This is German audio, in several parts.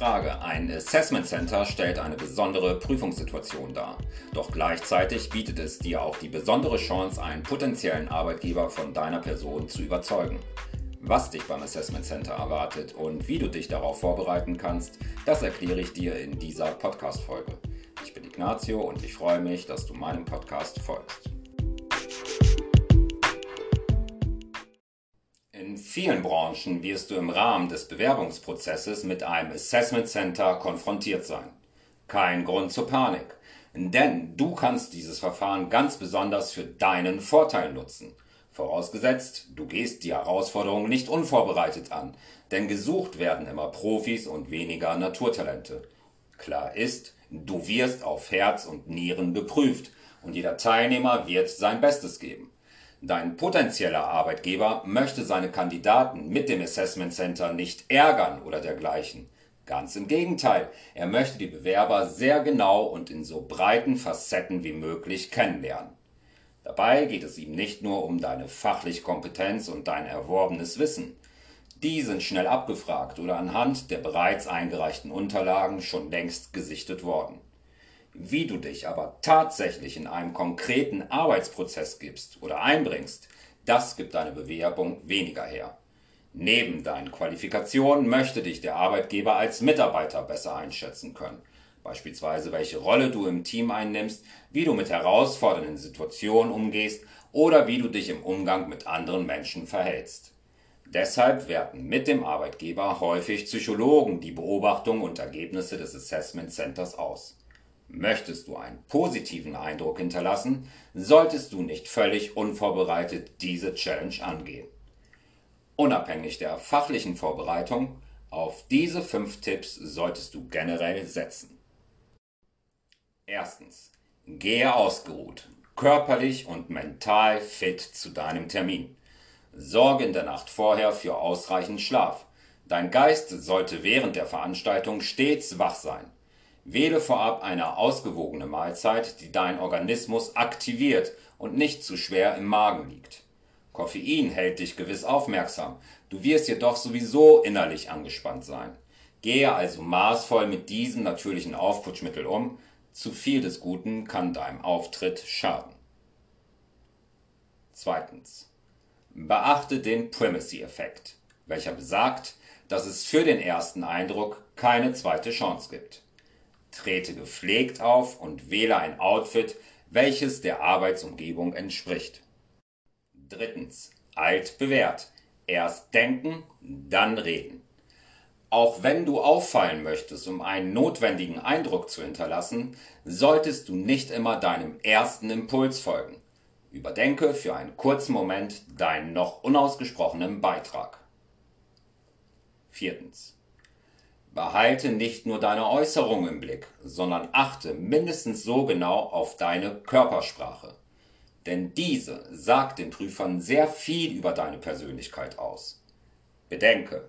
Frage. Ein Assessment Center stellt eine besondere Prüfungssituation dar. Doch gleichzeitig bietet es dir auch die besondere Chance, einen potenziellen Arbeitgeber von deiner Person zu überzeugen. Was dich beim Assessment Center erwartet und wie du dich darauf vorbereiten kannst, das erkläre ich dir in dieser Podcast-Folge. Ich bin Ignazio und ich freue mich, dass du meinem Podcast folgst. Vielen Branchen wirst du im Rahmen des Bewerbungsprozesses mit einem Assessment Center konfrontiert sein. Kein Grund zur Panik, denn du kannst dieses Verfahren ganz besonders für deinen Vorteil nutzen. Vorausgesetzt, du gehst die Herausforderung nicht unvorbereitet an, denn gesucht werden immer Profis und weniger Naturtalente. Klar ist, du wirst auf Herz und Nieren geprüft und jeder Teilnehmer wird sein Bestes geben. Dein potenzieller Arbeitgeber möchte seine Kandidaten mit dem Assessment Center nicht ärgern oder dergleichen. Ganz im Gegenteil, er möchte die Bewerber sehr genau und in so breiten Facetten wie möglich kennenlernen. Dabei geht es ihm nicht nur um deine fachliche Kompetenz und dein erworbenes Wissen. Die sind schnell abgefragt oder anhand der bereits eingereichten Unterlagen schon längst gesichtet worden. Wie du dich aber tatsächlich in einem konkreten Arbeitsprozess gibst oder einbringst, das gibt deine Bewerbung weniger her. Neben deinen Qualifikationen möchte dich der Arbeitgeber als Mitarbeiter besser einschätzen können. Beispielsweise welche Rolle du im Team einnimmst, wie du mit herausfordernden Situationen umgehst oder wie du dich im Umgang mit anderen Menschen verhältst. Deshalb werten mit dem Arbeitgeber häufig Psychologen die Beobachtung und Ergebnisse des Assessment Centers aus. Möchtest du einen positiven Eindruck hinterlassen, solltest du nicht völlig unvorbereitet diese Challenge angehen. Unabhängig der fachlichen Vorbereitung, auf diese fünf Tipps solltest du generell setzen. Erstens. Gehe ausgeruht, körperlich und mental fit zu deinem Termin. Sorge in der Nacht vorher für ausreichend Schlaf. Dein Geist sollte während der Veranstaltung stets wach sein. Wähle vorab eine ausgewogene Mahlzeit, die deinen Organismus aktiviert und nicht zu schwer im Magen liegt. Koffein hält dich gewiss aufmerksam, du wirst jedoch sowieso innerlich angespannt sein. Gehe also maßvoll mit diesem natürlichen Aufputschmittel um, zu viel des Guten kann deinem Auftritt schaden. Zweitens. Beachte den Primacy-Effekt, welcher besagt, dass es für den ersten Eindruck keine zweite Chance gibt. Trete gepflegt auf und wähle ein Outfit, welches der Arbeitsumgebung entspricht. Drittens. Alt bewährt. Erst denken, dann reden. Auch wenn du auffallen möchtest, um einen notwendigen Eindruck zu hinterlassen, solltest du nicht immer deinem ersten Impuls folgen. Überdenke für einen kurzen Moment deinen noch unausgesprochenen Beitrag. Behalte nicht nur deine Äußerung im Blick, sondern achte mindestens so genau auf deine Körpersprache. Denn diese sagt den Prüfern sehr viel über deine Persönlichkeit aus. Bedenke,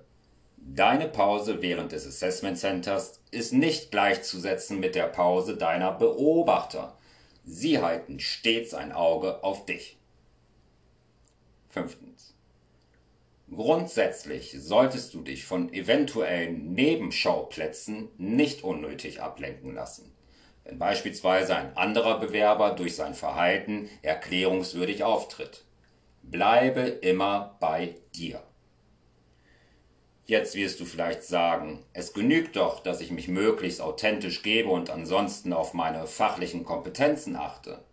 deine Pause während des Assessment Centers ist nicht gleichzusetzen mit der Pause deiner Beobachter. Sie halten stets ein Auge auf dich. Fünftens. Grundsätzlich solltest du dich von eventuellen Nebenschauplätzen nicht unnötig ablenken lassen. Wenn beispielsweise ein anderer Bewerber durch sein Verhalten erklärungswürdig auftritt. Bleibe immer bei dir. Jetzt wirst du vielleicht sagen, es genügt doch, dass ich mich möglichst authentisch gebe und ansonsten auf meine fachlichen Kompetenzen achte.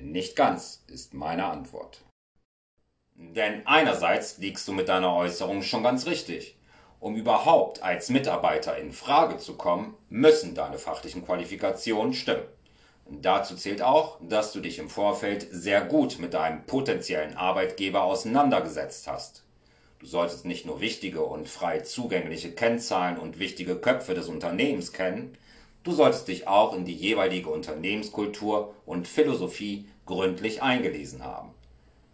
Nicht ganz, ist meine Antwort. Denn einerseits liegst du mit deiner Äußerung schon ganz richtig. Um überhaupt als Mitarbeiter in Frage zu kommen, müssen deine fachlichen Qualifikationen stimmen. Dazu zählt auch, dass du dich im Vorfeld sehr gut mit deinem potenziellen Arbeitgeber auseinandergesetzt hast. Du solltest nicht nur wichtige und frei zugängliche Kennzahlen und wichtige Köpfe des Unternehmens kennen, du solltest dich auch in die jeweilige Unternehmenskultur und Philosophie gründlich eingelesen haben.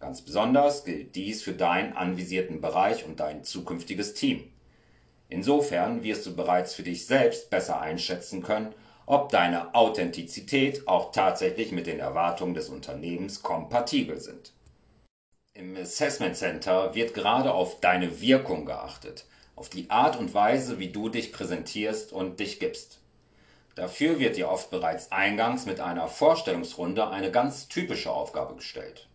Ganz besonders gilt dies für deinen anvisierten Bereich und dein zukünftiges Team. Insofern wirst du bereits für dich selbst besser einschätzen können, ob deine Authentizität auch tatsächlich mit den Erwartungen des Unternehmens kompatibel sind. Im Assessment Center wird gerade auf deine Wirkung geachtet, auf die Art und Weise, wie du dich präsentierst und dich gibst. Dafür wird dir oft bereits eingangs mit einer Vorstellungsrunde eine ganz typische Aufgabe gestellt.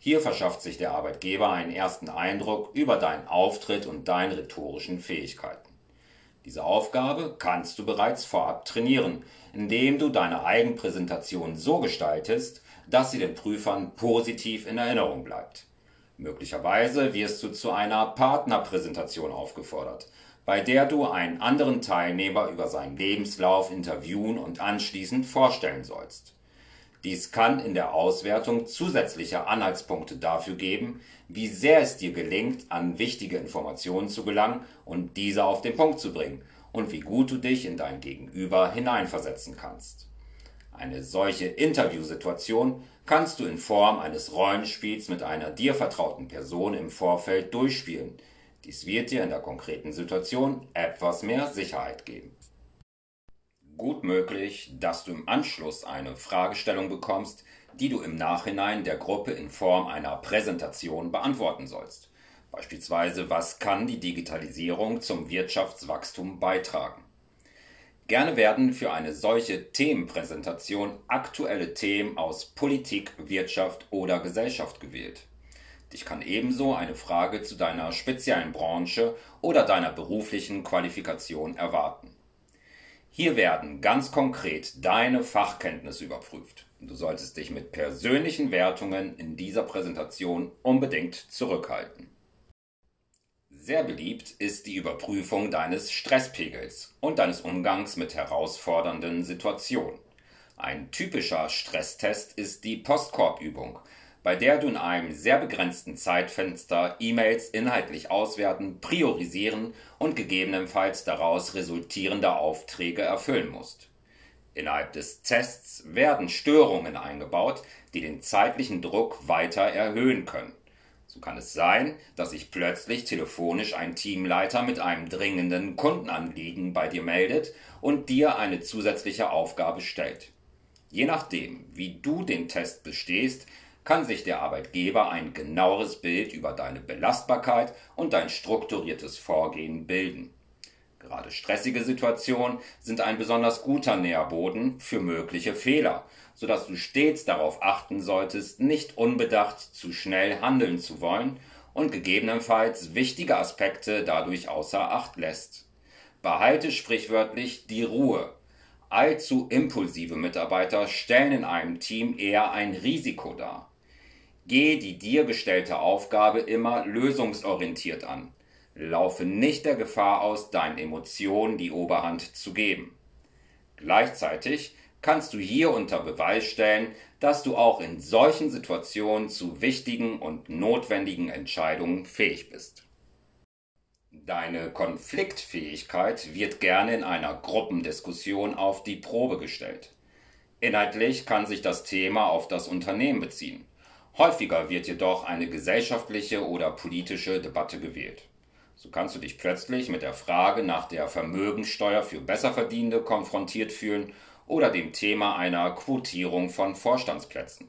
Hier verschafft sich der Arbeitgeber einen ersten Eindruck über deinen Auftritt und deine rhetorischen Fähigkeiten. Diese Aufgabe kannst du bereits vorab trainieren, indem du deine Eigenpräsentation so gestaltest, dass sie den Prüfern positiv in Erinnerung bleibt. Möglicherweise wirst du zu einer Partnerpräsentation aufgefordert, bei der du einen anderen Teilnehmer über seinen Lebenslauf interviewen und anschließend vorstellen sollst. Dies kann in der Auswertung zusätzliche Anhaltspunkte dafür geben, wie sehr es dir gelingt, an wichtige Informationen zu gelangen und diese auf den Punkt zu bringen und wie gut du dich in dein Gegenüber hineinversetzen kannst. Eine solche Interviewsituation kannst du in Form eines Rollenspiels mit einer dir vertrauten Person im Vorfeld durchspielen. Dies wird dir in der konkreten Situation etwas mehr Sicherheit geben gut möglich, dass du im Anschluss eine Fragestellung bekommst, die du im Nachhinein der Gruppe in Form einer Präsentation beantworten sollst. Beispielsweise, was kann die Digitalisierung zum Wirtschaftswachstum beitragen? Gerne werden für eine solche Themenpräsentation aktuelle Themen aus Politik, Wirtschaft oder Gesellschaft gewählt. Dich kann ebenso eine Frage zu deiner speziellen Branche oder deiner beruflichen Qualifikation erwarten. Hier werden ganz konkret deine Fachkenntnisse überprüft. Du solltest dich mit persönlichen Wertungen in dieser Präsentation unbedingt zurückhalten. Sehr beliebt ist die Überprüfung deines Stresspegels und deines Umgangs mit herausfordernden Situationen. Ein typischer Stresstest ist die Postkorbübung, bei der du in einem sehr begrenzten Zeitfenster E-Mails inhaltlich auswerten, priorisieren und gegebenenfalls daraus resultierende Aufträge erfüllen musst. Innerhalb des Tests werden Störungen eingebaut, die den zeitlichen Druck weiter erhöhen können. So kann es sein, dass sich plötzlich telefonisch ein Teamleiter mit einem dringenden Kundenanliegen bei dir meldet und dir eine zusätzliche Aufgabe stellt. Je nachdem, wie du den Test bestehst, kann sich der Arbeitgeber ein genaueres Bild über deine Belastbarkeit und dein strukturiertes Vorgehen bilden. Gerade stressige Situationen sind ein besonders guter Nährboden für mögliche Fehler, sodass du stets darauf achten solltest, nicht unbedacht zu schnell handeln zu wollen und gegebenenfalls wichtige Aspekte dadurch außer Acht lässt. Behalte sprichwörtlich die Ruhe. Allzu impulsive Mitarbeiter stellen in einem Team eher ein Risiko dar. Gehe die dir gestellte Aufgabe immer lösungsorientiert an. Laufe nicht der Gefahr aus, deinen Emotionen die Oberhand zu geben. Gleichzeitig kannst du hier unter Beweis stellen, dass du auch in solchen Situationen zu wichtigen und notwendigen Entscheidungen fähig bist. Deine Konfliktfähigkeit wird gerne in einer Gruppendiskussion auf die Probe gestellt. Inhaltlich kann sich das Thema auf das Unternehmen beziehen. Häufiger wird jedoch eine gesellschaftliche oder politische Debatte gewählt. So kannst du dich plötzlich mit der Frage nach der Vermögensteuer für Besserverdienende konfrontiert fühlen oder dem Thema einer Quotierung von Vorstandsplätzen.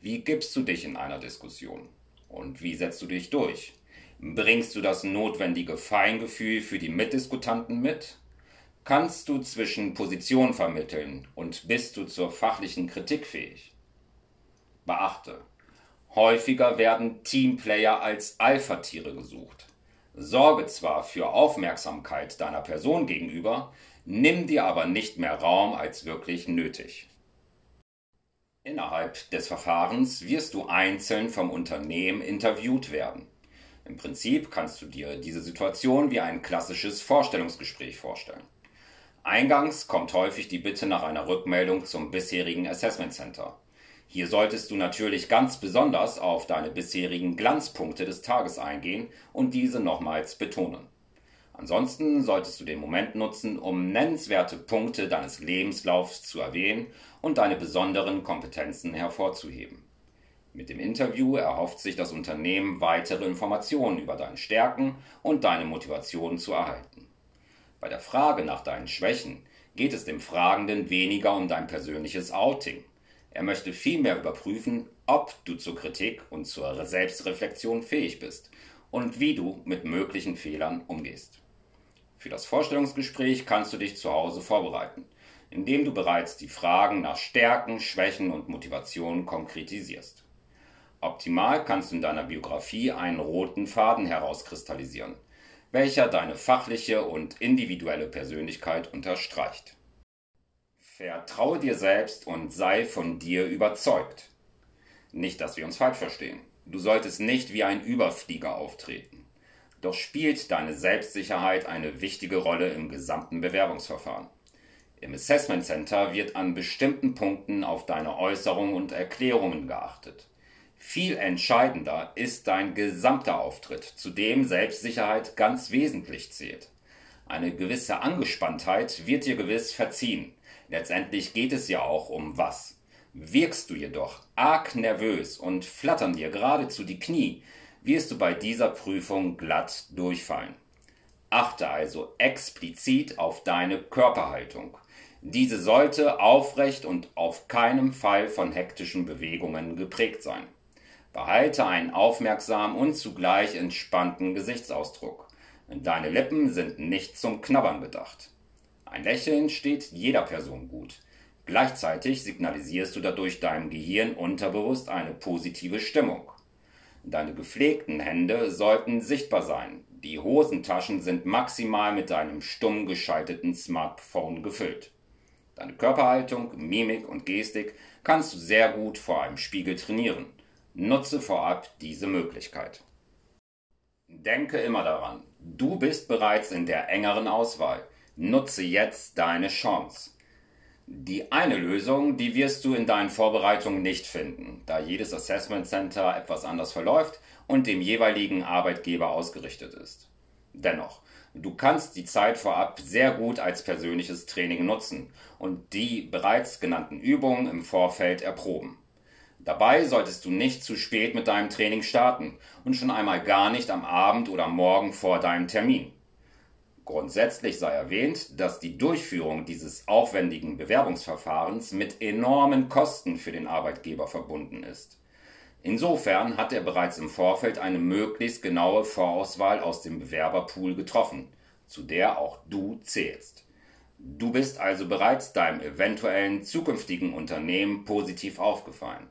Wie gibst du dich in einer Diskussion? Und wie setzt du dich durch? Bringst du das notwendige Feingefühl für die Mitdiskutanten mit? Kannst du zwischen Positionen vermitteln und bist du zur fachlichen Kritik fähig? Beachte, häufiger werden Teamplayer als Alpha-Tiere gesucht. Sorge zwar für Aufmerksamkeit deiner Person gegenüber, nimm dir aber nicht mehr Raum als wirklich nötig. Innerhalb des Verfahrens wirst du einzeln vom Unternehmen interviewt werden. Im Prinzip kannst du dir diese Situation wie ein klassisches Vorstellungsgespräch vorstellen. Eingangs kommt häufig die Bitte nach einer Rückmeldung zum bisherigen Assessment Center. Hier solltest du natürlich ganz besonders auf deine bisherigen Glanzpunkte des Tages eingehen und diese nochmals betonen. Ansonsten solltest du den Moment nutzen, um nennenswerte Punkte deines Lebenslaufs zu erwähnen und deine besonderen Kompetenzen hervorzuheben. Mit dem Interview erhofft sich das Unternehmen weitere Informationen über deine Stärken und deine Motivation zu erhalten. Bei der Frage nach deinen Schwächen geht es dem Fragenden weniger um dein persönliches Outing. Er möchte vielmehr überprüfen, ob du zur Kritik und zur Selbstreflexion fähig bist und wie du mit möglichen Fehlern umgehst. Für das Vorstellungsgespräch kannst du dich zu Hause vorbereiten, indem du bereits die Fragen nach Stärken, Schwächen und Motivation konkretisierst. Optimal kannst du in deiner Biografie einen roten Faden herauskristallisieren, welcher deine fachliche und individuelle Persönlichkeit unterstreicht. Vertraue dir selbst und sei von dir überzeugt. Nicht, dass wir uns falsch verstehen. Du solltest nicht wie ein Überflieger auftreten. Doch spielt deine Selbstsicherheit eine wichtige Rolle im gesamten Bewerbungsverfahren. Im Assessment Center wird an bestimmten Punkten auf deine Äußerungen und Erklärungen geachtet. Viel entscheidender ist dein gesamter Auftritt, zu dem Selbstsicherheit ganz wesentlich zählt. Eine gewisse Angespanntheit wird dir gewiss verziehen. Letztendlich geht es ja auch um was. Wirkst du jedoch arg nervös und flattern dir geradezu die Knie, wirst du bei dieser Prüfung glatt durchfallen. Achte also explizit auf deine Körperhaltung. Diese sollte aufrecht und auf keinen Fall von hektischen Bewegungen geprägt sein. Behalte einen aufmerksamen und zugleich entspannten Gesichtsausdruck. Deine Lippen sind nicht zum Knabbern bedacht. Ein Lächeln steht jeder Person gut. Gleichzeitig signalisierst du dadurch deinem Gehirn unterbewusst eine positive Stimmung. Deine gepflegten Hände sollten sichtbar sein. Die Hosentaschen sind maximal mit deinem stumm geschalteten Smartphone gefüllt. Deine Körperhaltung, Mimik und Gestik kannst du sehr gut vor einem Spiegel trainieren. Nutze vorab diese Möglichkeit. Denke immer daran, du bist bereits in der engeren Auswahl. Nutze jetzt deine Chance. Die eine Lösung, die wirst du in deinen Vorbereitungen nicht finden, da jedes Assessment Center etwas anders verläuft und dem jeweiligen Arbeitgeber ausgerichtet ist. Dennoch, du kannst die Zeit vorab sehr gut als persönliches Training nutzen und die bereits genannten Übungen im Vorfeld erproben. Dabei solltest du nicht zu spät mit deinem Training starten und schon einmal gar nicht am Abend oder morgen vor deinem Termin. Grundsätzlich sei erwähnt, dass die Durchführung dieses aufwendigen Bewerbungsverfahrens mit enormen Kosten für den Arbeitgeber verbunden ist. Insofern hat er bereits im Vorfeld eine möglichst genaue Vorauswahl aus dem Bewerberpool getroffen, zu der auch du zählst. Du bist also bereits deinem eventuellen zukünftigen Unternehmen positiv aufgefallen.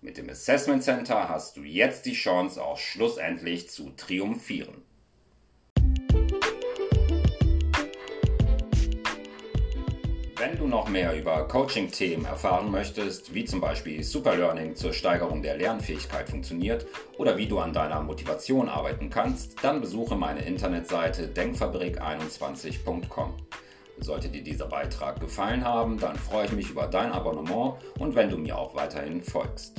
Mit dem Assessment Center hast du jetzt die Chance, auch schlussendlich zu triumphieren. Wenn du noch mehr über Coaching-Themen erfahren möchtest, wie zum Beispiel Superlearning zur Steigerung der Lernfähigkeit funktioniert oder wie du an deiner Motivation arbeiten kannst, dann besuche meine Internetseite denkfabrik21.com. Sollte dir dieser Beitrag gefallen haben, dann freue ich mich über dein Abonnement und wenn du mir auch weiterhin folgst.